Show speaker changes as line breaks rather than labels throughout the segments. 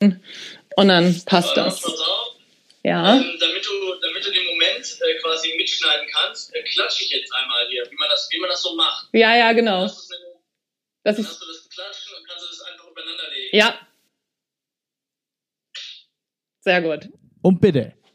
und dann passt das. Ja.
Ähm, damit, du, damit du den Moment äh, quasi mitschneiden kannst, äh, klatsche ich jetzt einmal hier, wie man das, wie man das so macht.
Ja, ja, genau.
Dann hast, eine, dann hast du das Klatschen und kannst das einfach übereinander legen.
Ja. Sehr gut.
Und bitte.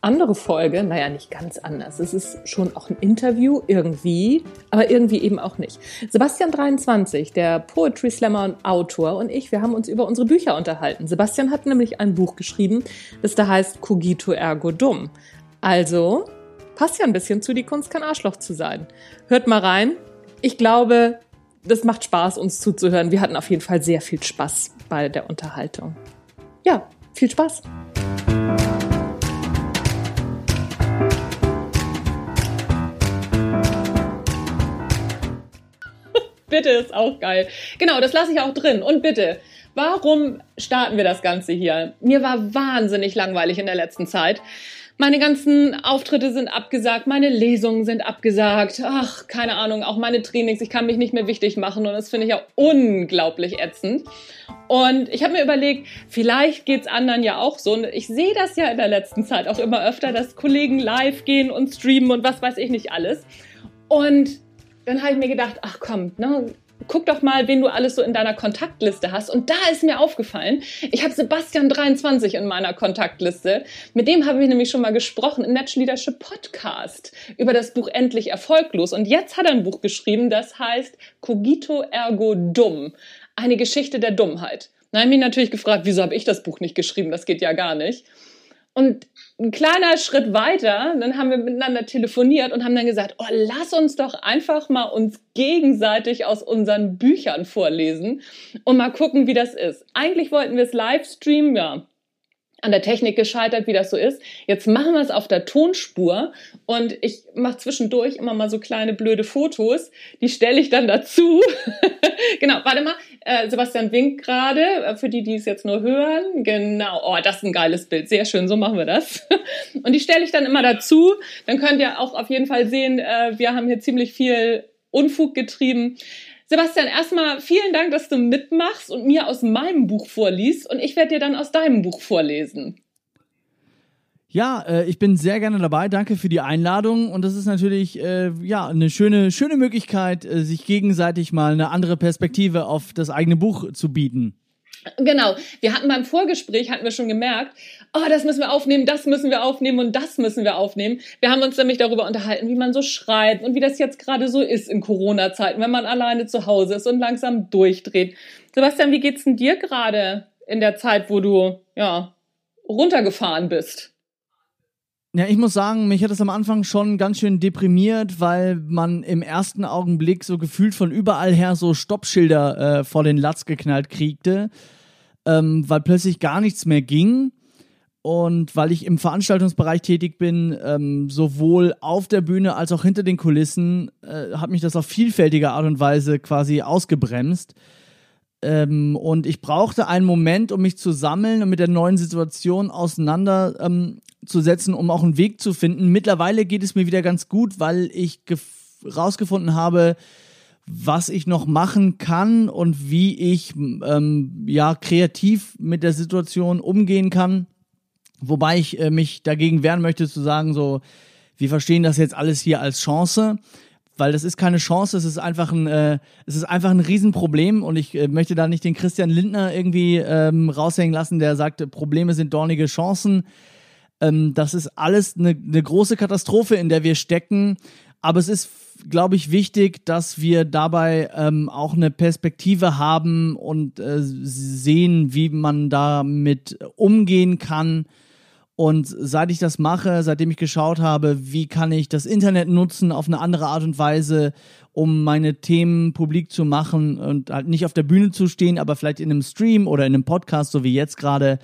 andere Folge. Naja, nicht ganz anders. Es ist schon auch ein Interview irgendwie, aber irgendwie eben auch nicht. Sebastian 23, der Poetry Slammer und Autor und ich, wir haben uns über unsere Bücher unterhalten. Sebastian hat nämlich ein Buch geschrieben, das da heißt Cogito Ergo Dumm. Also passt ja ein bisschen zu, die Kunst kein Arschloch zu sein. Hört mal rein. Ich glaube, das macht Spaß, uns zuzuhören. Wir hatten auf jeden Fall sehr viel Spaß bei der Unterhaltung. Ja, viel Spaß! Bitte ist auch geil. Genau, das lasse ich auch drin. Und bitte, warum starten wir das Ganze hier? Mir war wahnsinnig langweilig in der letzten Zeit. Meine ganzen Auftritte sind abgesagt, meine Lesungen sind abgesagt. Ach, keine Ahnung, auch meine Trainings. Ich kann mich nicht mehr wichtig machen und das finde ich ja unglaublich ätzend. Und ich habe mir überlegt, vielleicht geht's anderen ja auch so. Und ich sehe das ja in der letzten Zeit auch immer öfter, dass Kollegen live gehen und streamen und was weiß ich nicht alles. Und dann habe ich mir gedacht, ach komm, ne, guck doch mal, wen du alles so in deiner Kontaktliste hast. Und da ist mir aufgefallen, ich habe Sebastian 23 in meiner Kontaktliste. Mit dem habe ich nämlich schon mal gesprochen im Natural Leadership Podcast über das Buch Endlich Erfolglos. Und jetzt hat er ein Buch geschrieben, das heißt Cogito Ergo Dumm. Eine Geschichte der Dummheit. Dann habe ich mich natürlich gefragt, wieso habe ich das Buch nicht geschrieben? Das geht ja gar nicht. Und ein kleiner Schritt weiter, dann haben wir miteinander telefoniert und haben dann gesagt, oh, lass uns doch einfach mal uns gegenseitig aus unseren Büchern vorlesen und mal gucken, wie das ist. Eigentlich wollten wir es live streamen, ja, an der Technik gescheitert, wie das so ist. Jetzt machen wir es auf der Tonspur und ich mache zwischendurch immer mal so kleine blöde Fotos. Die stelle ich dann dazu. genau, warte mal. Äh, Sebastian winkt gerade, äh, für die, die es jetzt nur hören. Genau. Oh, das ist ein geiles Bild. Sehr schön, so machen wir das. Und die stelle ich dann immer dazu. Dann könnt ihr auch auf jeden Fall sehen, äh, wir haben hier ziemlich viel Unfug getrieben. Sebastian, erstmal vielen Dank, dass du mitmachst und mir aus meinem Buch vorliest und ich werde dir dann aus deinem Buch vorlesen.
Ja, äh, ich bin sehr gerne dabei. Danke für die Einladung. Und das ist natürlich äh, ja eine schöne, schöne Möglichkeit, äh, sich gegenseitig mal eine andere Perspektive auf das eigene Buch zu bieten.
Genau. Wir hatten beim Vorgespräch, hatten wir schon gemerkt, oh, das müssen wir aufnehmen, das müssen wir aufnehmen und das müssen wir aufnehmen. Wir haben uns nämlich darüber unterhalten, wie man so schreibt und wie das jetzt gerade so ist in Corona-Zeiten, wenn man alleine zu Hause ist und langsam durchdreht. Sebastian, wie geht's denn dir gerade in der Zeit, wo du, ja, runtergefahren bist?
Ja, ich muss sagen, mich hat es am Anfang schon ganz schön deprimiert, weil man im ersten Augenblick so gefühlt von überall her so Stoppschilder äh, vor den Latz geknallt kriegte, ähm, weil plötzlich gar nichts mehr ging. Und weil ich im Veranstaltungsbereich tätig bin, ähm, sowohl auf der Bühne als auch hinter den Kulissen, äh, hat mich das auf vielfältige Art und Weise quasi ausgebremst. Ähm, und ich brauchte einen Moment, um mich zu sammeln und mit der neuen Situation auseinanderzusetzen, ähm, um auch einen Weg zu finden. Mittlerweile geht es mir wieder ganz gut, weil ich rausgefunden habe, was ich noch machen kann und wie ich ähm, ja kreativ mit der Situation umgehen kann. Wobei ich äh, mich dagegen wehren möchte zu sagen, so, wir verstehen das jetzt alles hier als Chance weil das ist keine Chance, es ist einfach ein, äh, es ist einfach ein Riesenproblem und ich äh, möchte da nicht den Christian Lindner irgendwie ähm, raushängen lassen, der sagt, Probleme sind dornige Chancen. Ähm, das ist alles eine, eine große Katastrophe, in der wir stecken. Aber es ist, glaube ich, wichtig, dass wir dabei ähm, auch eine Perspektive haben und äh, sehen, wie man damit umgehen kann Und seit ich das mache, seitdem ich geschaut habe, wie kann ich das Internet nutzen auf eine andere Art und Weise, um meine Themen publik zu machen und halt nicht auf der Bühne zu stehen, aber vielleicht in einem Stream oder in einem Podcast, so wie jetzt gerade.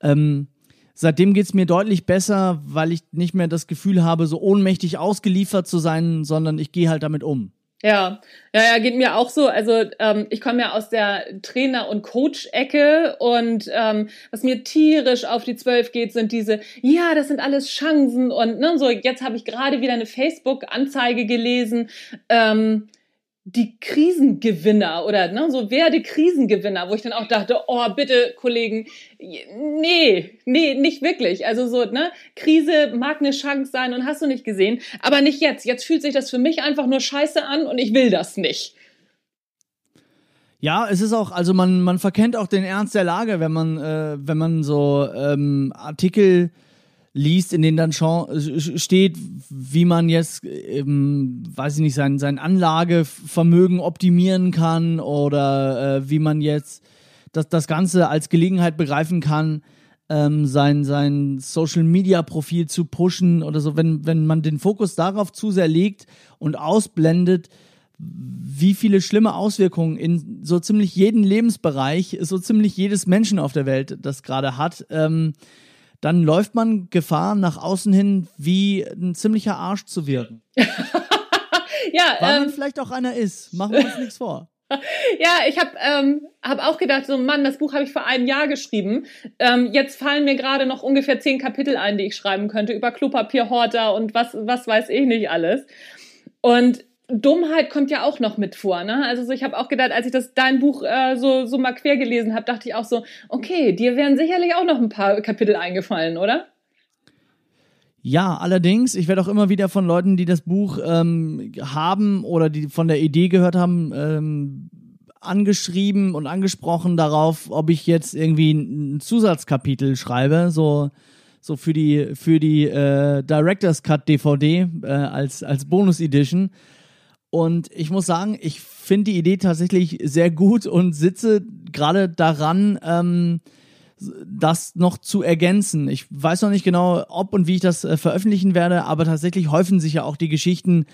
Ähm, seitdem geht's mir deutlich besser, weil ich nicht mehr das Gefühl habe, so ohnmächtig ausgeliefert zu sein, sondern ich gehe halt damit um.
Ja, ja, ja, geht mir auch so. Also ähm, ich komme ja aus der Trainer- und Coach-Ecke und ähm, was mir tierisch auf die Zwölf geht, sind diese, ja, das sind alles Chancen und ne, so. Jetzt habe ich gerade wieder eine Facebook-Anzeige gelesen. Ähm, die Krisengewinner oder ne, so werde Krisengewinner, wo ich dann auch dachte, oh bitte Kollegen, nee, nee, nicht wirklich. Also so, ne, Krise mag eine Chance sein und hast du nicht gesehen, aber nicht jetzt. Jetzt fühlt sich das für mich einfach nur scheiße an und ich will das nicht.
Ja, es ist auch, also man, man verkennt auch den Ernst der Lage, wenn man, äh, wenn man so ähm, Artikel liest, in denen dann steht, wie man jetzt, ähm, weiß ich nicht, sein, sein Anlagevermögen optimieren kann oder äh, wie man jetzt das, das Ganze als Gelegenheit begreifen kann, ähm, sein, sein Social-Media-Profil zu pushen oder so. Wenn, wenn man den Fokus darauf zu sehr legt und ausblendet, wie viele schlimme Auswirkungen in so ziemlich jeden Lebensbereich, so ziemlich jedes Menschen auf der Welt das gerade hat, ähm, dann läuft man Gefahr, nach außen hin wie ein ziemlicher Arsch zu wirken.
ja,
Weil ähm, man vielleicht auch einer ist. Machen wir uns nichts vor.
Ja, ich habe ähm, hab auch gedacht, so Mann, das Buch habe ich vor einem Jahr geschrieben. Ähm, jetzt fallen mir gerade noch ungefähr zehn Kapitel ein, die ich schreiben könnte über Klopapierhorter und was, was weiß ich nicht alles. Und Dummheit kommt ja auch noch mit vor, ne? Also so, ich habe auch gedacht, als ich das dein Buch äh, so so mal quer gelesen habe, dachte ich auch so, okay, dir wären sicherlich auch noch ein paar Kapitel eingefallen, oder?
Ja, allerdings, ich werde auch immer wieder von Leuten, die das Buch ähm, haben oder die von der Idee gehört haben, ähm, angeschrieben und angesprochen darauf, ob ich jetzt irgendwie ein Zusatzkapitel schreibe, so so für die für die äh, Directors Cut DVD äh, als als Bonus Edition. Und ich muss sagen, ich finde die Idee tatsächlich sehr gut und sitze gerade daran, ähm, das noch zu ergänzen. Ich weiß noch nicht genau, ob und wie ich das äh, veröffentlichen werde, aber tatsächlich häufen sich ja auch die Geschichten,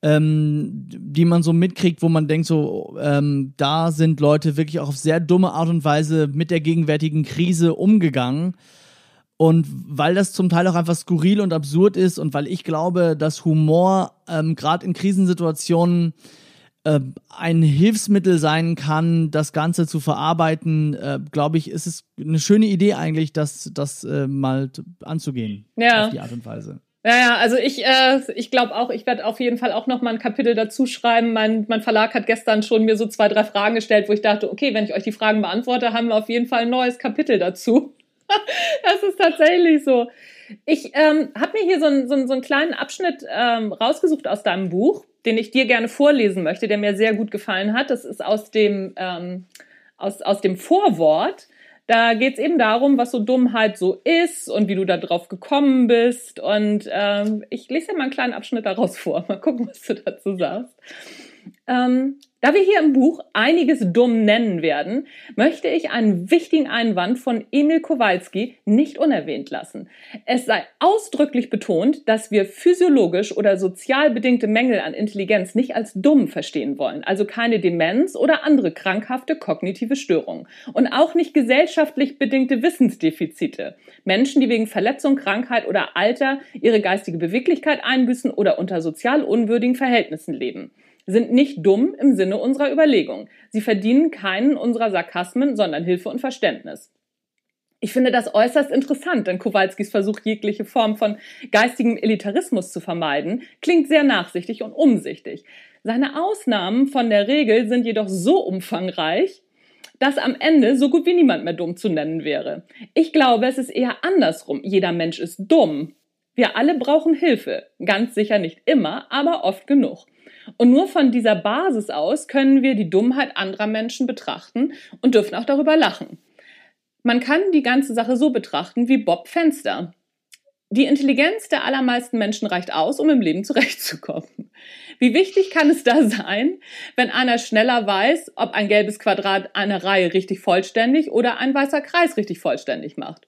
ähm, die man so mitkriegt, wo man denkt, so, ähm, da sind Leute wirklich auch auf sehr dumme Art und Weise mit der gegenwärtigen Krise umgegangen. Und weil das zum Teil auch einfach skurril und absurd ist und weil ich glaube, dass Humor ähm, gerade in Krisensituationen äh, ein Hilfsmittel sein kann, das Ganze zu verarbeiten, äh, glaube ich, ist es eine schöne Idee eigentlich, das, das äh, mal anzugehen.
Ja.
Auf die Art und Weise.
Ja, ja, also ich, äh, ich glaube auch, ich werde auf jeden Fall auch noch mal ein Kapitel dazu schreiben. Mein, mein Verlag hat gestern schon mir so zwei, drei Fragen gestellt, wo ich dachte, okay, wenn ich euch die Fragen beantworte, haben wir auf jeden Fall ein neues Kapitel dazu. das ist tatsächlich so. Ich ähm, habe mir hier so, ein, so, ein, so einen kleinen Abschnitt ähm, rausgesucht aus deinem Buch, den ich dir gerne vorlesen möchte, der mir sehr gut gefallen hat. Das ist aus dem, ähm, aus, aus dem Vorwort. Da geht es eben darum, was so Dummheit so ist und wie du da drauf gekommen bist. Und ähm, ich lese dir mal einen kleinen Abschnitt daraus vor. Mal gucken, was du dazu sagst. Ähm, da wir hier im Buch einiges dumm nennen werden, möchte ich einen wichtigen Einwand von Emil Kowalski nicht unerwähnt lassen. Es sei ausdrücklich betont, dass wir physiologisch oder sozial bedingte Mängel an Intelligenz nicht als dumm verstehen wollen, also keine Demenz oder andere krankhafte kognitive Störungen und auch nicht gesellschaftlich bedingte Wissensdefizite. Menschen, die wegen Verletzung, Krankheit oder Alter ihre geistige Beweglichkeit einbüßen oder unter sozial unwürdigen Verhältnissen leben sind nicht dumm im Sinne unserer Überlegung. Sie verdienen keinen unserer Sarkasmen, sondern Hilfe und Verständnis. Ich finde das äußerst interessant, denn Kowalskis Versuch, jegliche Form von geistigem Elitarismus zu vermeiden, klingt sehr nachsichtig und umsichtig. Seine Ausnahmen von der Regel sind jedoch so umfangreich, dass am Ende so gut wie niemand mehr dumm zu nennen wäre. Ich glaube, es ist eher andersrum. Jeder Mensch ist dumm. Wir alle brauchen Hilfe. Ganz sicher nicht immer, aber oft genug. Und nur von dieser Basis aus können wir die Dummheit anderer Menschen betrachten und dürfen auch darüber lachen. Man kann die ganze Sache so betrachten wie Bob Fenster. Die Intelligenz der allermeisten Menschen reicht aus, um im Leben zurechtzukommen. Wie wichtig kann es da sein, wenn einer schneller weiß, ob ein gelbes Quadrat eine Reihe richtig vollständig oder ein weißer Kreis richtig vollständig macht?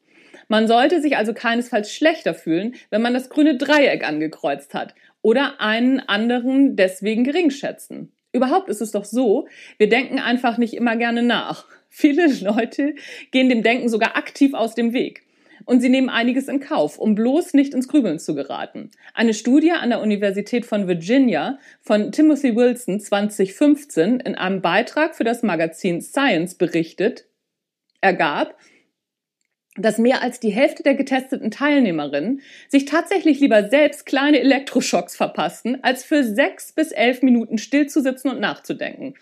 Man sollte sich also keinesfalls schlechter fühlen, wenn man das grüne Dreieck angekreuzt hat oder einen anderen deswegen gering schätzen. Überhaupt ist es doch so, wir denken einfach nicht immer gerne nach. Viele Leute gehen dem Denken sogar aktiv aus dem Weg. Und sie nehmen einiges in Kauf, um bloß nicht ins Grübeln zu geraten. Eine Studie an der Universität von Virginia von Timothy Wilson 2015 in einem Beitrag für das Magazin Science berichtet, ergab, dass mehr als die Hälfte der getesteten Teilnehmerinnen sich tatsächlich lieber selbst kleine Elektroschocks verpassten, als für sechs bis elf Minuten stillzusitzen und nachzudenken.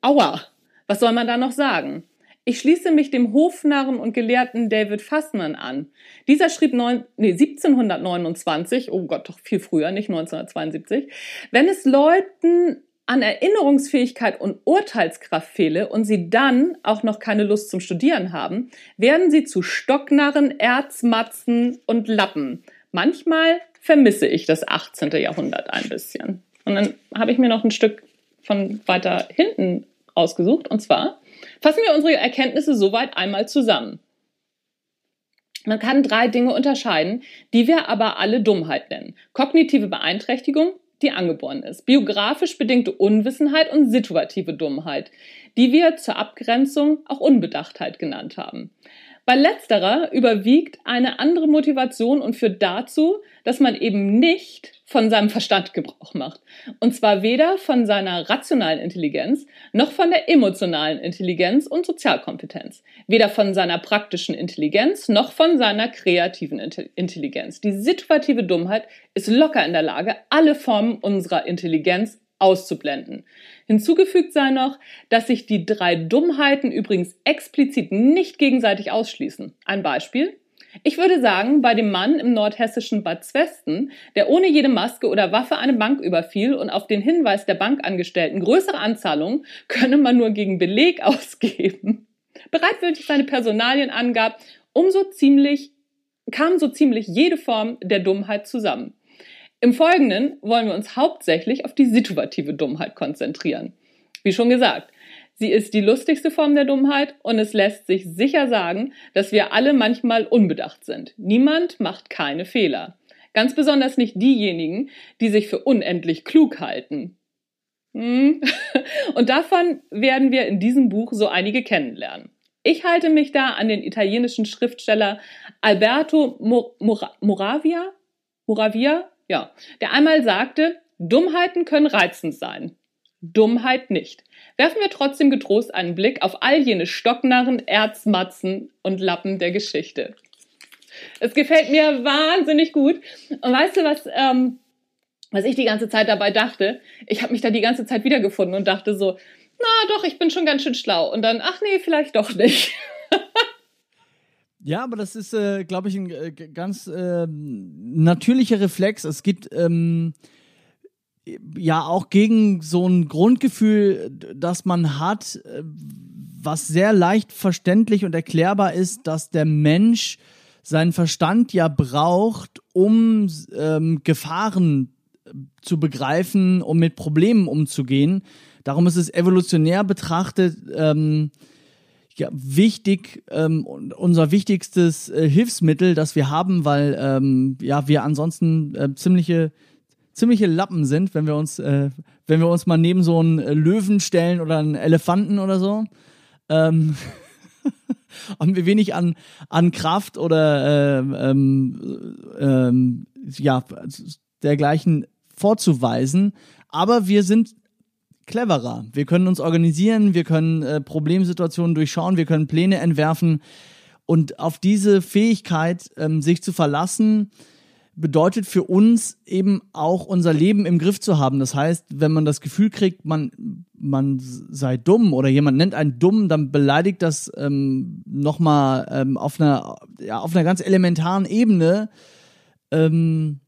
Aua, was soll man da noch sagen? Ich schließe mich dem Hofnarren und Gelehrten David Fassmann an. Dieser schrieb neun, nee, 1729, oh Gott, doch viel früher, nicht 1972, wenn es Leuten an Erinnerungsfähigkeit und Urteilskraft fehle und sie dann auch noch keine Lust zum Studieren haben, werden sie zu Stocknarren, Erzmatzen und Lappen. Manchmal vermisse ich das 18. Jahrhundert ein bisschen. Und dann habe ich mir noch ein Stück von weiter hinten ausgesucht. Und zwar fassen wir unsere Erkenntnisse soweit einmal zusammen. Man kann drei Dinge unterscheiden, die wir aber alle Dummheit nennen. Kognitive Beeinträchtigung, die angeboren ist. Biografisch bedingte Unwissenheit und situative Dummheit, die wir zur Abgrenzung auch Unbedachtheit genannt haben. Bei letzterer überwiegt eine andere Motivation und führt dazu, dass man eben nicht von seinem Verstand Gebrauch macht. Und zwar weder von seiner rationalen Intelligenz noch von der emotionalen Intelligenz und Sozialkompetenz. Weder von seiner praktischen Intelligenz noch von seiner kreativen Intelligenz. Die situative Dummheit ist locker in der Lage, alle Formen unserer Intelligenz auszublenden. Hinzugefügt sei noch, dass sich die drei Dummheiten übrigens explizit nicht gegenseitig ausschließen. Ein Beispiel. Ich würde sagen, bei dem Mann im nordhessischen Bad Zwesten, der ohne jede Maske oder Waffe eine Bank überfiel und auf den Hinweis der Bankangestellten größere Anzahlungen könne man nur gegen Beleg ausgeben, bereitwillig seine Personalien angab, umso ziemlich, kam so ziemlich jede Form der Dummheit zusammen. Im Folgenden wollen wir uns hauptsächlich auf die situative Dummheit konzentrieren. Wie schon gesagt, sie ist die lustigste Form der Dummheit und es lässt sich sicher sagen, dass wir alle manchmal unbedacht sind. Niemand macht keine Fehler. Ganz besonders nicht diejenigen, die sich für unendlich klug halten. Hm? Und davon werden wir in diesem Buch so einige kennenlernen. Ich halte mich da an den italienischen Schriftsteller Alberto Moravia, Moravia ja, der einmal sagte, Dummheiten können reizend sein. Dummheit nicht. Werfen wir trotzdem getrost einen Blick auf all jene Stocknarren, Erzmatzen und Lappen der Geschichte. Es gefällt mir wahnsinnig gut. Und weißt du, was, ähm, was ich die ganze Zeit dabei dachte? Ich habe mich da die ganze Zeit wiedergefunden und dachte so, na doch, ich bin schon ganz schön schlau. Und dann, ach nee, vielleicht doch nicht.
Ja, aber das ist, äh, glaube ich, ein äh, ganz äh, natürlicher Reflex. Es gibt ähm, ja auch gegen so ein Grundgefühl, das man hat, äh, was sehr leicht verständlich und erklärbar ist, dass der Mensch seinen Verstand ja braucht, um ähm, Gefahren äh, zu begreifen, um mit Problemen umzugehen. Darum ist es evolutionär betrachtet ähm, ja, wichtig, ähm, unser wichtigstes äh, Hilfsmittel, das wir haben, weil ähm, ja wir ansonsten äh, ziemliche ziemliche Lappen sind, wenn wir uns äh, wenn wir uns mal neben so einen äh, Löwen stellen oder einen Elefanten oder so. Ähm, haben wir wenig an an Kraft oder ähm, ähm, ähm ja dergleichen vorzuweisen, aber wir sind cleverer. Wir können uns organisieren, wir können äh, Problemsituationen durchschauen, wir können Pläne entwerfen. Und auf diese Fähigkeit, ähm, sich zu verlassen, bedeutet für uns eben auch unser Leben im Griff zu haben. Das heißt, wenn man das Gefühl kriegt, man, man sei dumm oder jemand nennt einen dumm, dann beleidigt das ähm, nochmal ähm, auf, einer, ja, auf einer ganz elementaren Ebene. Ähm,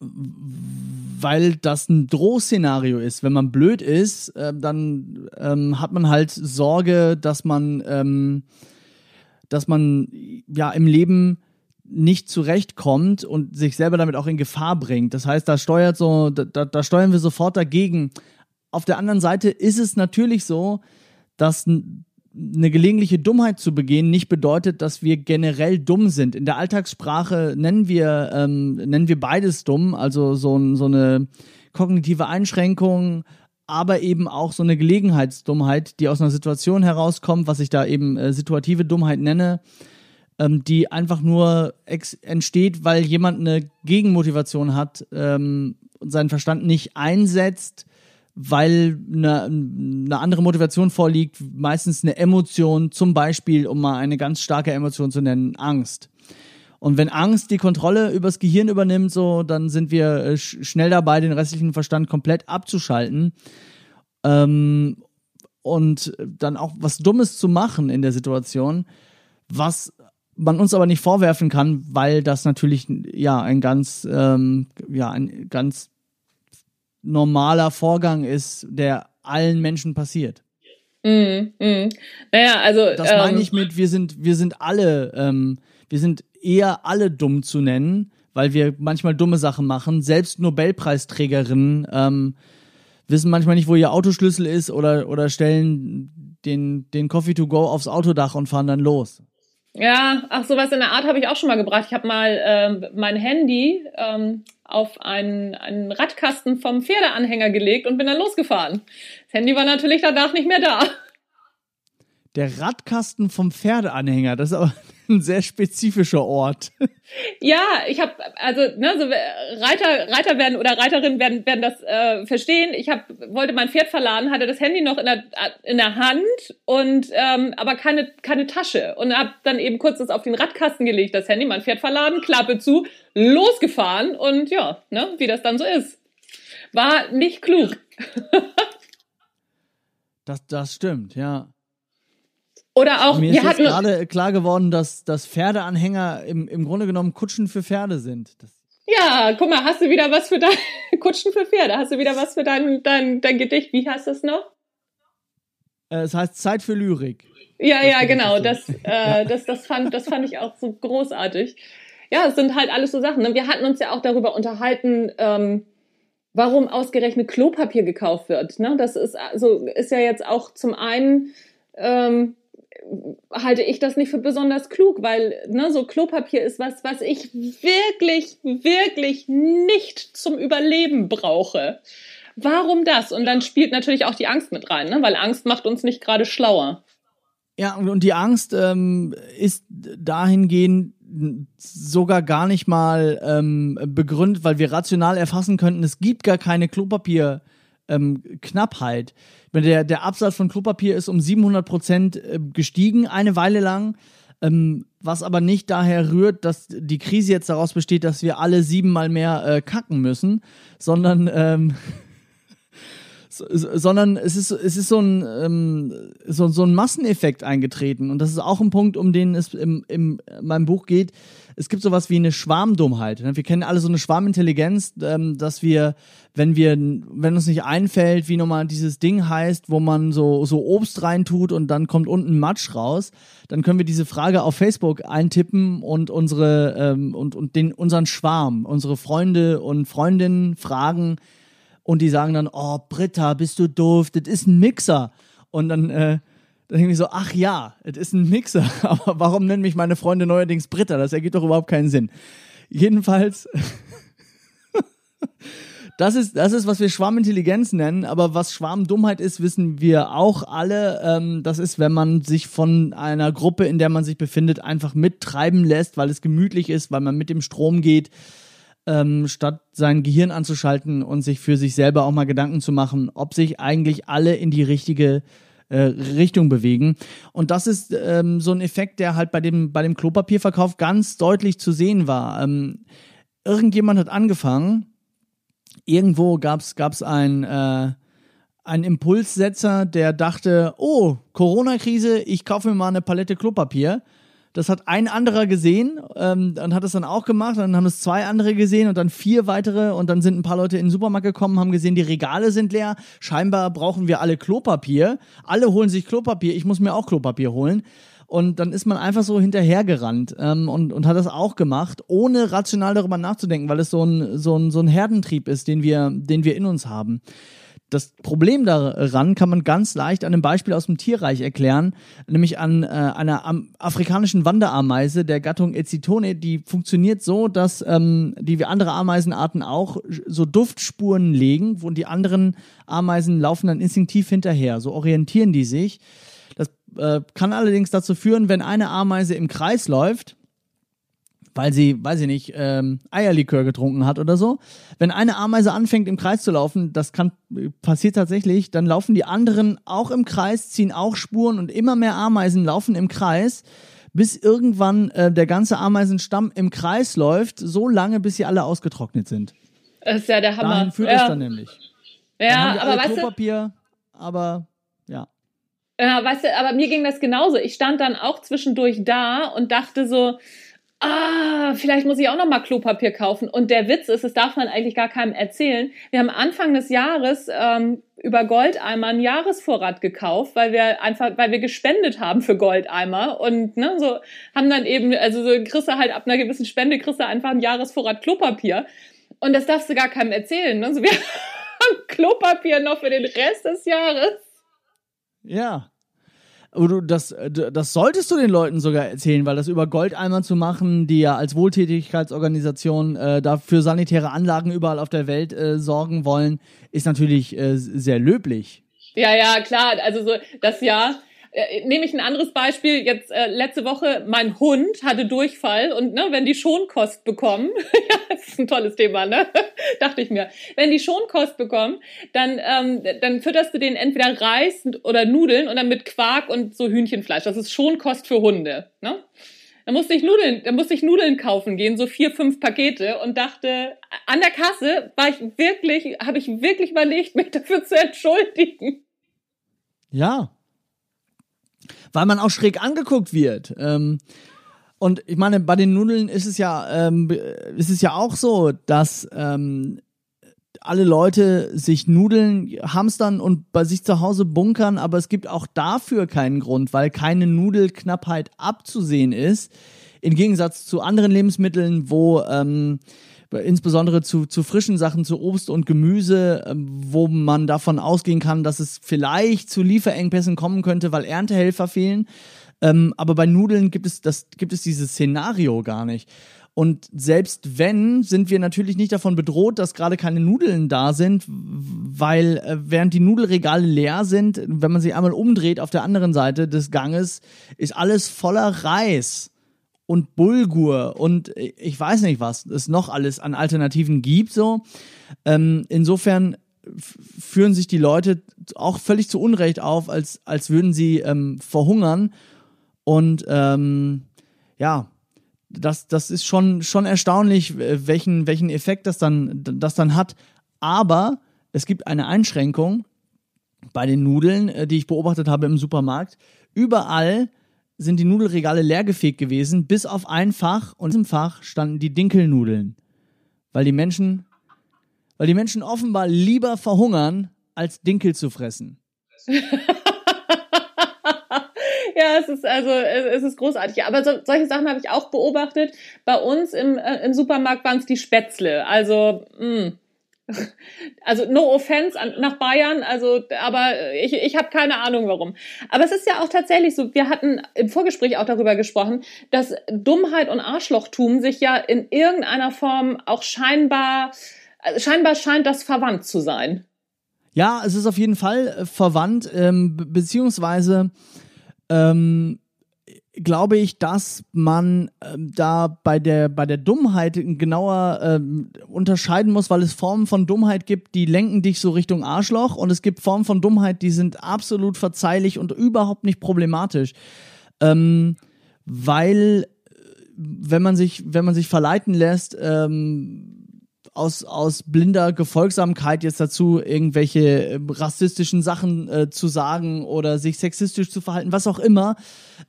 weil das ein Drohszenario ist. Wenn man blöd ist, äh, dann ähm, hat man halt Sorge, dass man, ähm, dass man ja im Leben nicht zurechtkommt und sich selber damit auch in Gefahr bringt. Das heißt, da steuert so, da, da steuern wir sofort dagegen. Auf der anderen Seite ist es natürlich so, dass eine gelegentliche Dummheit zu begehen nicht bedeutet, dass wir generell dumm sind. In der Alltagssprache nennen wir, ähm, nennen wir beides dumm, also so, so eine kognitive Einschränkung, aber eben auch so eine Gelegenheitsdummheit, die aus einer Situation herauskommt, was ich da eben äh, situative Dummheit nenne, ähm, die einfach nur entsteht, weil jemand eine Gegenmotivation hat ähm, und seinen Verstand nicht einsetzt, weil eine, eine andere Motivation vorliegt, meistens eine Emotion, zum Beispiel, um mal eine ganz starke Emotion zu nennen, Angst. Und wenn Angst die Kontrolle übers Gehirn übernimmt, so, dann sind wir äh, schnell dabei, den restlichen Verstand komplett abzuschalten. Ähm, und dann auch was Dummes zu machen in der Situation, was man uns aber nicht vorwerfen kann, weil das natürlich ja ein ganz ähm, ja ein ganz normaler Vorgang ist, der allen Menschen passiert.
Mm, mm. Naja, also
das meine ähm, ich mit wir sind wir sind alle ähm, wir sind eher alle dumm zu nennen, weil wir manchmal dumme Sachen machen. Selbst Nobelpreisträgerinnen ähm, wissen manchmal nicht, wo ihr Autoschlüssel ist oder, oder stellen den, den Coffee to go aufs Autodach und fahren dann los.
Ja, ach, sowas in der Art habe ich auch schon mal gebracht. Ich habe mal ähm, mein Handy ähm, auf einen, einen Radkasten vom Pferdeanhänger gelegt und bin dann losgefahren. Das Handy war natürlich danach nicht mehr da.
Der Radkasten vom Pferdeanhänger, das ist aber ein sehr spezifischer Ort.
Ja, ich habe also ne, so Reiter Reiter werden oder Reiterinnen werden werden das äh, verstehen. Ich hab, wollte mein Pferd verladen, hatte das Handy noch in der in der Hand und ähm, aber keine keine Tasche und habe dann eben kurz das auf den Radkasten gelegt, das Handy, mein Pferd verladen, Klappe zu, losgefahren und ja, ne, wie das dann so ist. War nicht klug.
das das stimmt, ja.
Oder auch,
mir ist jetzt gerade klar geworden, dass, dass Pferdeanhänger im, im Grunde genommen Kutschen für Pferde sind. Das
ja, guck mal, hast du wieder was für dein Kutschen für Pferde? Hast du wieder was für dein, dein, dein Gedicht? Wie heißt das noch?
Äh, es heißt Zeit für Lyrik.
Ja, das ja, genau. Das, äh, ja. das, das, fand, das fand ich auch so großartig. Ja, es sind halt alles so Sachen. Ne? Wir hatten uns ja auch darüber unterhalten, ähm, warum ausgerechnet Klopapier gekauft wird. Ne? Das ist also ist ja jetzt auch zum einen ähm, halte ich das nicht für besonders klug, weil ne, so Klopapier ist was, was ich wirklich, wirklich nicht zum Überleben brauche. Warum das? Und dann spielt natürlich auch die Angst mit rein, ne? weil Angst macht uns nicht gerade schlauer.
Ja, und die Angst ähm, ist dahingehend sogar gar nicht mal ähm, begründet, weil wir rational erfassen könnten, es gibt gar keine Klopapierknappheit. Ähm, Knappheit der, der Absatz von Klopapier ist um 700 Prozent äh, gestiegen, eine Weile lang. Ähm, was aber nicht daher rührt, dass die Krise jetzt daraus besteht, dass wir alle siebenmal mehr äh, kacken müssen, sondern ähm, sondern es ist, es ist so, ein, ähm, so, so ein Masseneffekt eingetreten. Und das ist auch ein Punkt, um den es im, im, in meinem Buch geht. Es gibt sowas wie eine Schwarmdummheit. Ne? Wir kennen alle so eine Schwarmintelligenz, ähm, dass wir, wenn wir, wenn uns nicht einfällt, wie nochmal dieses Ding heißt, wo man so, so Obst reintut und dann kommt unten Matsch raus, dann können wir diese Frage auf Facebook eintippen und unsere, ähm, und, und den, unseren Schwarm, unsere Freunde und Freundinnen fragen, und die sagen dann, oh, Britta, bist du doof, das ist ein Mixer. Und dann, äh, dann denke ich so, ach ja, es ist ein Mixer, aber warum nennen mich meine Freunde neuerdings Britta? Das ergibt doch überhaupt keinen Sinn. Jedenfalls, das ist, das ist, was wir Schwarmintelligenz nennen, aber was Schwarmdummheit ist, wissen wir auch alle. Ähm, das ist, wenn man sich von einer Gruppe, in der man sich befindet, einfach mittreiben lässt, weil es gemütlich ist, weil man mit dem Strom geht ähm, statt sein Gehirn anzuschalten und sich für sich selber auch mal Gedanken zu machen, ob sich eigentlich alle in die richtige äh, Richtung bewegen. Und das ist ähm, so ein Effekt, der halt bei dem, bei dem Klopapierverkauf ganz deutlich zu sehen war. Ähm, irgendjemand hat angefangen, irgendwo gab es ein, äh, einen Impulssetzer, der dachte, oh, Corona-Krise, ich kaufe mir mal eine Palette Klopapier das hat ein anderer gesehen ähm, und hat es dann auch gemacht. Dann haben es zwei andere gesehen und dann vier weitere. Und dann sind ein paar Leute in den Supermarkt gekommen, haben gesehen, die Regale sind leer. Scheinbar brauchen wir alle Klopapier. Alle holen sich Klopapier. Ich muss mir auch Klopapier holen. Und dann ist man einfach so hinterhergerannt ähm, und, und hat das auch gemacht, ohne rational darüber nachzudenken, weil es so ein, so ein, so ein Herdentrieb ist, den wir, den wir in uns haben das Problem daran kann man ganz leicht an einem Beispiel aus dem Tierreich erklären, nämlich an äh, einer afrikanischen Wanderameise der Gattung Ecitone. Die funktioniert so, dass ähm, die wie andere Ameisenarten auch so Duftspuren legen, wo die anderen Ameisen laufen dann instinktiv hinterher. So orientieren die sich. Das äh, kann allerdings dazu führen, wenn eine Ameise im Kreis läuft, weil sie, weiß ich nicht, ähm, Eierlikör getrunken hat oder so. Wenn eine Ameise anfängt im Kreis zu laufen, das kann passiert tatsächlich, dann laufen die anderen auch im Kreis, ziehen auch Spuren und immer mehr Ameisen laufen im Kreis, bis irgendwann äh, der ganze Ameisenstamm im Kreis läuft, so lange, bis sie alle ausgetrocknet sind.
Das ist ja der Hammer.
Dahin führt
ja.
es dann nämlich.
Ja,
dann
aber weißt du,
Klopapier, aber ja.
Ja, weißt du, aber mir ging das genauso. Ich stand dann auch zwischendurch da und dachte so, ah, vielleicht muss ich auch noch mal Klopapier kaufen. Und der Witz ist, das darf man eigentlich gar keinem erzählen. Wir haben Anfang des Jahres ähm, über Goldeimer einen Jahresvorrat gekauft, weil wir einfach, weil wir gespendet haben für Goldeimer und ne, so haben dann eben, also so kriegst halt ab einer gewissen Spende kriegst einfach einen Jahresvorrat Klopapier. Und das darfst du gar keinem erzählen. Ne? So, wir haben Klopapier noch für den Rest des Jahres.
Ja. Das, das solltest du den Leuten sogar erzählen, weil das über Goldeimer zu machen, die ja als Wohltätigkeitsorganisation äh, dafür sanitäre Anlagen überall auf der Welt äh, sorgen wollen, ist natürlich äh, sehr löblich.
Ja, ja, klar. Also so das Jahr. Äh, nehme ich ein anderes Beispiel. Jetzt äh, letzte Woche, mein Hund hatte Durchfall und ne, wenn die Schonkost bekommen, ja, das ist ein tolles Thema, ne? Dachte ich mir. Wenn die Schonkost bekommen, dann ähm, dann fütterst du denen entweder Reis oder Nudeln und dann mit Quark und so Hühnchenfleisch. Das ist Schonkost für Hunde, ne? Da musste ich Nudeln, da musste ich Nudeln kaufen gehen, so vier, fünf Pakete und dachte, an der Kasse war ich wirklich, habe ich wirklich überlegt, mich dafür zu entschuldigen.
Ja, weil man auch schräg angeguckt wird. Ähm, und ich meine, bei den Nudeln ist es ja, ähm, ist es ja auch so, dass ähm, alle Leute sich Nudeln hamstern und bei sich zu Hause bunkern, aber es gibt auch dafür keinen Grund, weil keine Nudelknappheit abzusehen ist. Im Gegensatz zu anderen Lebensmitteln, wo ähm, insbesondere zu, zu frischen Sachen, zu Obst und Gemüse, ähm, wo man davon ausgehen kann, dass es vielleicht zu Lieferengpässen kommen könnte, weil Erntehelfer fehlen. Ähm, aber bei Nudeln gibt es, das, gibt es dieses Szenario gar nicht. Und selbst wenn, sind wir natürlich nicht davon bedroht, dass gerade keine Nudeln da sind, weil äh, während die Nudelregale leer sind, wenn man sich einmal umdreht auf der anderen Seite des Ganges, ist alles voller Reis und Bulgur und ich weiß nicht, was es noch alles an Alternativen gibt. So, ähm, insofern führen sich die Leute auch völlig zu Unrecht auf, als als würden sie ähm, verhungern und ähm, ja, das, das ist schon, schon erstaunlich, welchen, welchen Effekt das dann, das dann hat. Aber es gibt eine Einschränkung bei den Nudeln, äh, die ich beobachtet habe im Supermarkt. Überall sind die Nudelregale leergefegt gewesen, bis auf ein Fach und in diesem Fach standen die Dinkelnudeln. Weil die Menschen, weil die Menschen offenbar lieber verhungern, als Dinkel zu fressen.
ja, es ist also es ist großartig. Aber so, solche Sachen habe ich auch beobachtet. Bei uns im, äh, im Supermarkt waren es die Spätzle. Also mh. Also no offense an, nach Bayern, also aber ich, ich habe keine Ahnung warum. Aber es ist ja auch tatsächlich so, wir hatten im Vorgespräch auch darüber gesprochen, dass Dummheit und Arschlochtum sich ja in irgendeiner Form auch scheinbar, also scheinbar scheint das verwandt zu sein.
Ja, es ist auf jeden Fall verwandt, ähm, beziehungsweise ähm, glaube ich, dass man ähm, da bei der, bei der Dummheit genauer ähm, unterscheiden muss, weil es Formen von Dummheit gibt, die lenken dich so Richtung Arschloch und es gibt Formen von Dummheit, die sind absolut verzeihlich und überhaupt nicht problematisch. Ähm, weil wenn man sich, wenn man sich verleiten lässt, ähm, aus, aus blinder Gefolgsamkeit jetzt dazu, irgendwelche äh, rassistischen Sachen äh, zu sagen oder sich sexistisch zu verhalten, was auch immer,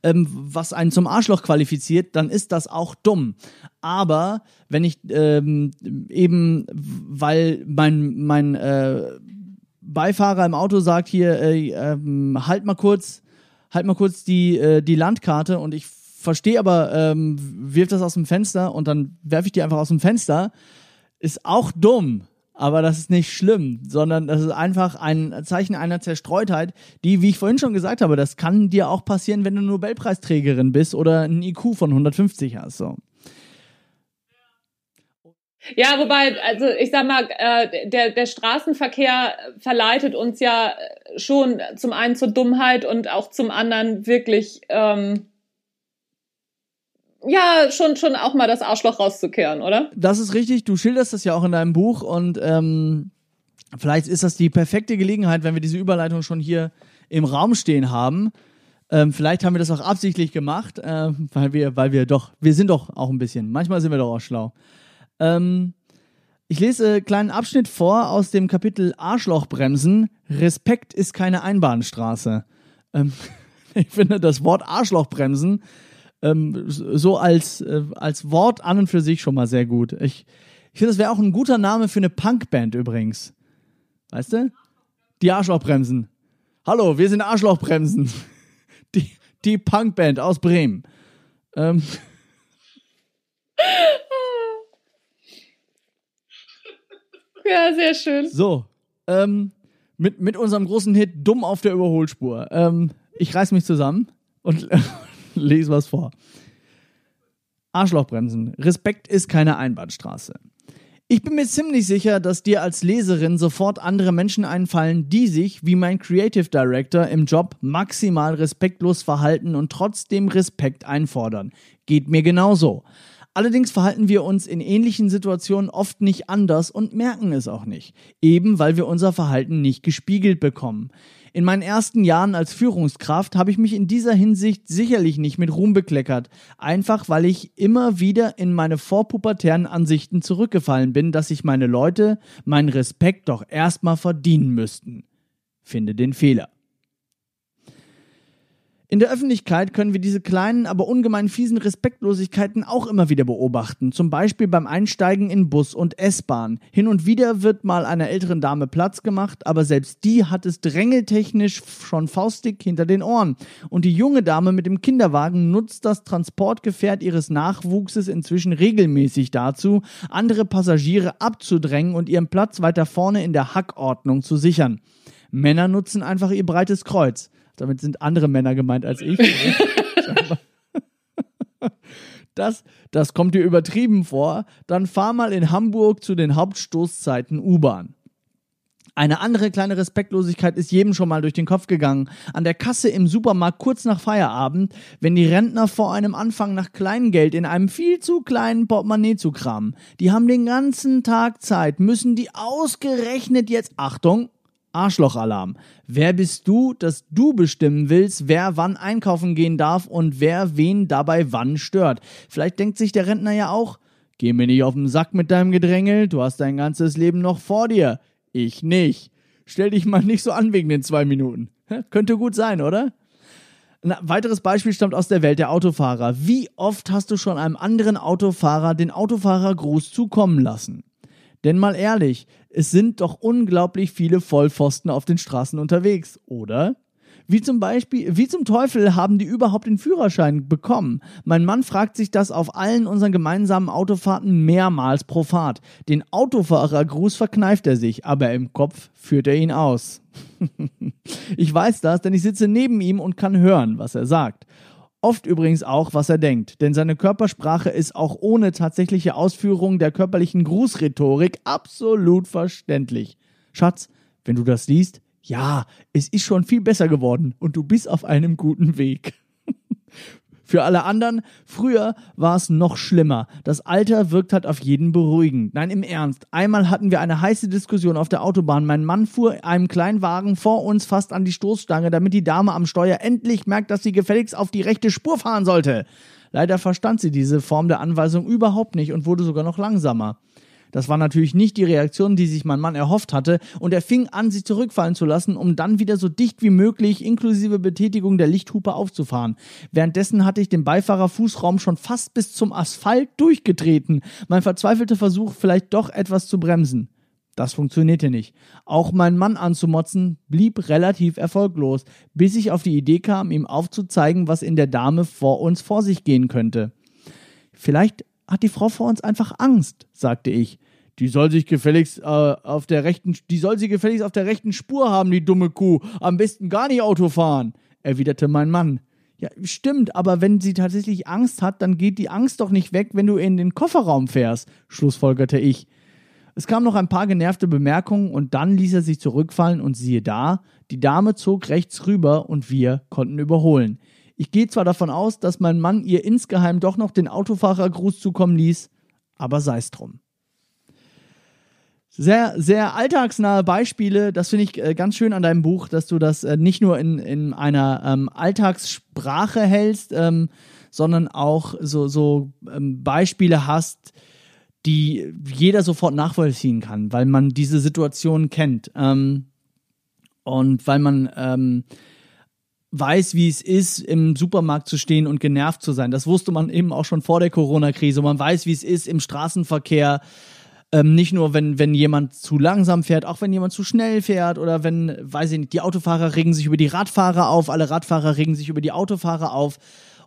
ähm, was einen zum Arschloch qualifiziert, dann ist das auch dumm. Aber wenn ich ähm, eben, weil mein, mein äh, Beifahrer im Auto sagt hier, äh, ähm, halt mal kurz, halt mal kurz die, äh, die Landkarte und ich verstehe aber, ähm, wirf das aus dem Fenster und dann werfe ich die einfach aus dem Fenster ist auch dumm, Aber das ist nicht schlimm, sondern das ist einfach ein Zeichen einer Zerstreutheit, die, wie ich vorhin schon gesagt habe, das kann dir auch passieren, wenn du Nobelpreisträgerin bist oder einen IQ von 150 hast. So.
Ja, wobei, also ich sag mal, äh, der, der Straßenverkehr verleitet uns ja schon zum einen zur Dummheit und auch zum anderen wirklich ähm, ja, schon, schon auch mal das Arschloch rauszukehren, oder?
Das ist richtig. Du schilderst das ja auch in deinem Buch und ähm, vielleicht ist das die perfekte Gelegenheit, wenn wir diese Überleitung schon hier im Raum stehen haben. Ähm, vielleicht haben wir das auch absichtlich gemacht, äh, weil wir, weil wir doch, wir sind doch auch ein bisschen, manchmal sind wir doch auch schlau. Ähm, ich lese einen kleinen Abschnitt vor aus dem Kapitel Arschlochbremsen. Respekt ist keine Einbahnstraße. Ähm, ich finde das Wort Arschlochbremsen ähm, so als, äh, als Wort an und für sich schon mal sehr gut. Ich, ich finde, das wäre auch ein guter Name für eine Punkband übrigens. Weißt du? Die Arschlochbremsen. Hallo, wir sind Arschlochbremsen. Die, die Punkband aus Bremen. Ähm.
Ja, sehr schön.
So, ähm, mit, mit unserem großen Hit Dumm auf der Überholspur. Ähm, ich reiß mich zusammen und lese was vor. Arschlochbremsen. Respekt ist keine Einbahnstraße. Ich bin mir ziemlich sicher, dass dir als Leserin sofort andere Menschen einfallen, die sich, wie mein Creative Director im Job, maximal respektlos verhalten und trotzdem Respekt einfordern. Geht mir genauso. Allerdings verhalten wir uns in ähnlichen Situationen oft nicht anders und merken es auch nicht, eben weil wir unser Verhalten nicht gespiegelt bekommen. In meinen ersten Jahren als Führungskraft habe ich mich in dieser Hinsicht sicherlich nicht mit Ruhm bekleckert, einfach weil ich immer wieder in meine vorpubertären Ansichten zurückgefallen bin, dass sich meine Leute meinen Respekt doch erstmal verdienen müssten. Finde den Fehler. In der Öffentlichkeit können wir diese kleinen, aber ungemein fiesen Respektlosigkeiten auch immer wieder beobachten. Zum Beispiel beim Einsteigen in Bus und S-Bahn. Hin und wieder wird mal einer älteren Dame Platz gemacht, aber selbst die hat es drängeltechnisch schon faustig hinter den Ohren. Und die junge Dame mit dem Kinderwagen nutzt das Transportgefährt ihres Nachwuchses inzwischen regelmäßig dazu, andere Passagiere abzudrängen und ihren Platz weiter vorne in der Hackordnung zu sichern. Männer nutzen einfach ihr breites Kreuz. Damit sind andere Männer gemeint als ich. das, das kommt dir übertrieben vor. Dann fahr mal in Hamburg zu den Hauptstoßzeiten U-Bahn. Eine andere kleine Respektlosigkeit ist jedem schon mal durch den Kopf gegangen. An der Kasse im Supermarkt kurz nach Feierabend, wenn die Rentner vor einem anfangen, nach Kleingeld in einem viel zu kleinen Portemonnaie zu kramen. Die haben den ganzen Tag Zeit, müssen die ausgerechnet jetzt, Achtung, Arschlochalarm. Wer bist du, dass du bestimmen willst, wer wann einkaufen gehen darf und wer wen dabei wann stört? Vielleicht denkt sich der Rentner ja auch, geh mir nicht auf den Sack mit deinem Gedrängel, du hast dein ganzes Leben noch vor dir. Ich nicht. Stell dich mal nicht so an wegen den zwei Minuten. Könnte gut sein, oder? Ein weiteres Beispiel stammt aus der Welt der Autofahrer. Wie oft hast du schon einem anderen Autofahrer den Autofahrergruß zukommen lassen? Denn mal ehrlich, es sind doch unglaublich viele Vollpfosten auf den Straßen unterwegs, oder? Wie zum Beispiel, wie zum Teufel haben die überhaupt den Führerschein bekommen? Mein Mann fragt sich das auf allen unseren gemeinsamen Autofahrten mehrmals pro Fahrt. Den Autofahrergruß verkneift er sich, aber im Kopf führt er ihn aus. ich weiß das, denn ich sitze neben ihm und kann hören, was er sagt. Oft übrigens auch, was er denkt, denn seine Körpersprache ist auch ohne tatsächliche Ausführung der körperlichen Grußrhetorik absolut verständlich. Schatz, wenn du das liest, ja, es ist schon viel besser geworden und du bist auf einem guten Weg. Für alle anderen, früher war es noch schlimmer. Das Alter wirkt halt auf jeden beruhigend. Nein, im Ernst. Einmal hatten wir eine heiße Diskussion auf der Autobahn. Mein Mann fuhr einem kleinen Wagen vor uns fast an die Stoßstange, damit die Dame am Steuer endlich merkt, dass sie gefälligst auf die rechte Spur fahren sollte. Leider verstand sie diese Form der Anweisung überhaupt nicht und wurde sogar noch langsamer. Das war natürlich nicht die Reaktion, die sich mein Mann erhofft hatte, und er fing an, sie zurückfallen zu lassen, um dann wieder so dicht wie möglich inklusive Betätigung der Lichthupe aufzufahren. Währenddessen hatte ich den Beifahrerfußraum schon fast bis zum Asphalt durchgetreten. Mein verzweifelter Versuch, vielleicht doch etwas zu bremsen. Das funktionierte nicht. Auch mein Mann anzumotzen blieb relativ erfolglos, bis ich auf die Idee kam, ihm aufzuzeigen, was in der Dame vor uns vor sich gehen könnte. Vielleicht hat die Frau vor uns einfach Angst, sagte ich. Die soll sich gefälligst äh, auf der rechten, die soll sie gefälligst auf der rechten Spur haben, die dumme Kuh. Am besten gar nicht Auto fahren, erwiderte mein Mann. Ja, stimmt, aber wenn sie tatsächlich Angst hat, dann geht die Angst doch nicht weg, wenn du in den Kofferraum fährst, schlussfolgerte ich. Es kamen noch ein paar genervte Bemerkungen und dann ließ er sich zurückfallen und siehe da, die Dame zog rechts rüber und wir konnten überholen. Ich gehe zwar davon aus, dass mein Mann ihr insgeheim doch noch den Autofahrergruß zukommen ließ, aber sei's drum. Sehr, sehr alltagsnahe Beispiele. Das finde ich äh, ganz schön an deinem Buch, dass du das äh, nicht nur in, in einer ähm, Alltagssprache hältst, ähm, sondern auch so, so ähm, Beispiele hast, die jeder sofort nachvollziehen kann, weil man diese Situation kennt. Ähm, und weil man ähm, weiß, wie es ist, im Supermarkt zu stehen und genervt zu sein. Das wusste man eben auch schon vor der Corona-Krise. Man weiß, wie es ist, im Straßenverkehr ähm, nicht nur, wenn, wenn jemand zu langsam fährt, auch wenn jemand zu schnell fährt oder wenn, weiß ich nicht, die Autofahrer regen sich über die Radfahrer auf, alle Radfahrer regen sich über die Autofahrer auf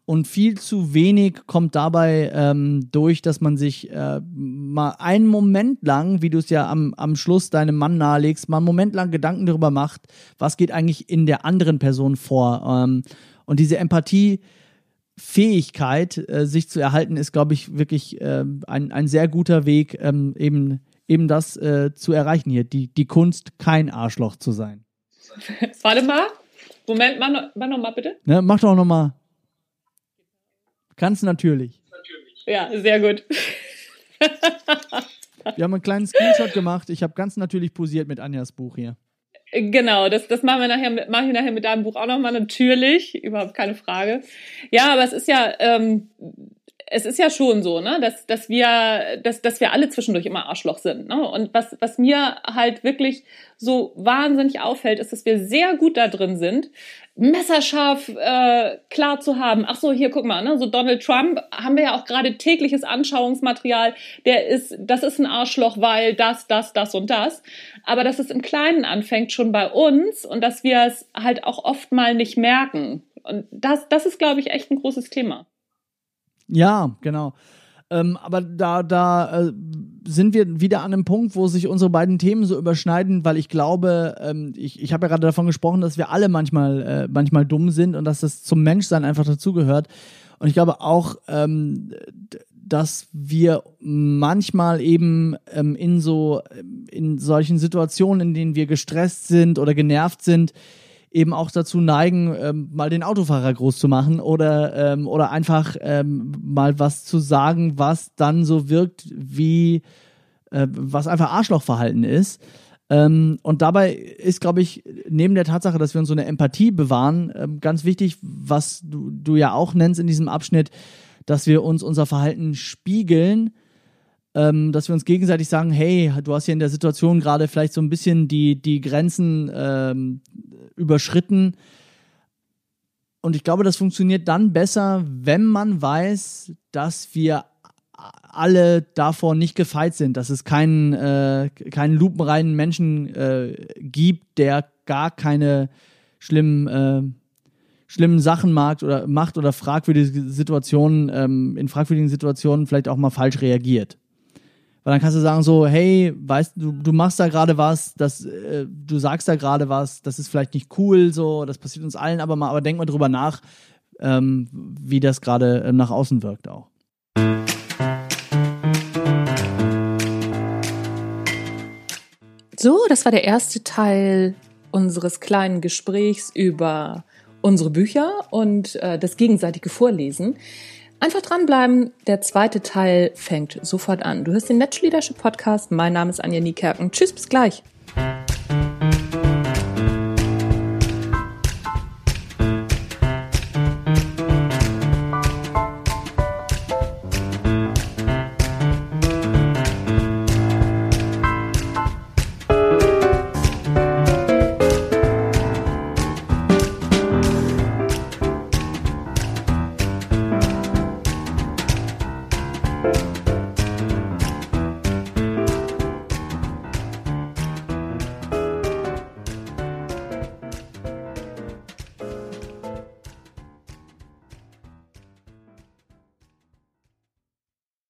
und viel zu wenig kommt dabei ähm, durch, dass man sich äh, mal einen Moment lang, wie du es ja am, am Schluss deinem Mann nahelegst, mal einen Moment lang Gedanken darüber macht, was geht eigentlich in der anderen Person vor. Ähm, und diese Empathiefähigkeit, äh, sich zu erhalten, ist, glaube ich, wirklich äh, ein, ein sehr guter Weg, ähm, eben, eben das äh, zu erreichen hier, die, die Kunst, kein Arschloch zu sein.
Warte mal. Moment, mach, noch, mach noch mal bitte.
Ne, mach doch noch mal. Ganz natürlich.
Natürlich.
Ja, sehr gut.
Wir haben einen kleinen Screenshot gemacht. Ich habe ganz natürlich posiert mit Anjas Buch hier.
Genau, das, das machen wir nachher, mit- mache ich nachher mit deinem Buch auch nochmal, natürlich, überhaupt keine Frage. Ja, aber es ist ja, ähm, es ist ja schon so, ne, dass, dass wir, dass, dass wir alle zwischendurch immer Arschloch sind. Ne? Und was, was mir halt wirklich so wahnsinnig auffällt, ist, dass wir sehr gut da drin sind, messerscharf äh, klar zu haben. Ach so, hier guck mal, ne, so Donald Trump haben wir ja auch gerade tägliches Anschauungsmaterial. Der ist, das ist ein Arschloch, weil das, das, das und das. Aber dass es im Kleinen anfängt schon bei uns und dass wir es halt auch oft mal nicht merken. Und das, das ist, glaube ich, echt ein großes Thema.
Ja, genau. Ähm, aber da, da äh, sind wir wieder an einem Punkt, wo sich unsere beiden Themen so überschneiden, weil ich glaube, ähm, ich, ich habe ja gerade davon gesprochen, dass wir alle manchmal, äh, manchmal dumm sind und dass das zum Menschsein einfach dazugehört. Und ich glaube auch, ähm, dass wir manchmal eben ähm, in so in solchen Situationen, in denen wir gestresst sind oder genervt sind, eben auch dazu neigen, ähm, mal den Autofahrer groß zu machen oder, ähm, oder einfach ähm, mal was zu sagen, was dann so wirkt wie äh, was einfach Arschlochverhalten ist. Ähm, und dabei ist, glaube ich, neben der Tatsache, dass wir uns so eine Empathie bewahren, ähm, ganz wichtig, was du, du ja auch nennst in diesem Abschnitt, dass wir uns unser Verhalten spiegeln, ähm, dass wir uns gegenseitig sagen, hey, du hast hier in der Situation gerade vielleicht so ein bisschen die, die Grenzen ähm, überschritten. Und ich glaube, das funktioniert dann besser, wenn man weiß, dass wir alle davor nicht gefeit sind, dass es keinen, äh, keinen lupenreinen Menschen äh, gibt, der gar keine schlimmen, äh, schlimmen Sachen mag oder macht oder fragwürdige Situationen, ähm, in fragwürdigen Situationen vielleicht auch mal falsch reagiert. Weil dann kannst du sagen so, hey, weißt du, du machst da gerade was, das, äh, du sagst da gerade was, das ist vielleicht nicht cool, so, das passiert uns allen, aber mal, aber denk mal drüber nach, ähm, wie das gerade ähm, nach außen wirkt auch.
So, das war der erste Teil unseres kleinen Gesprächs über unsere Bücher und äh, das gegenseitige Vorlesen. Einfach dranbleiben, der zweite Teil fängt sofort an. Du hörst den Match Leadership Podcast. Mein Name ist Anja Niekerken. Tschüss, bis gleich.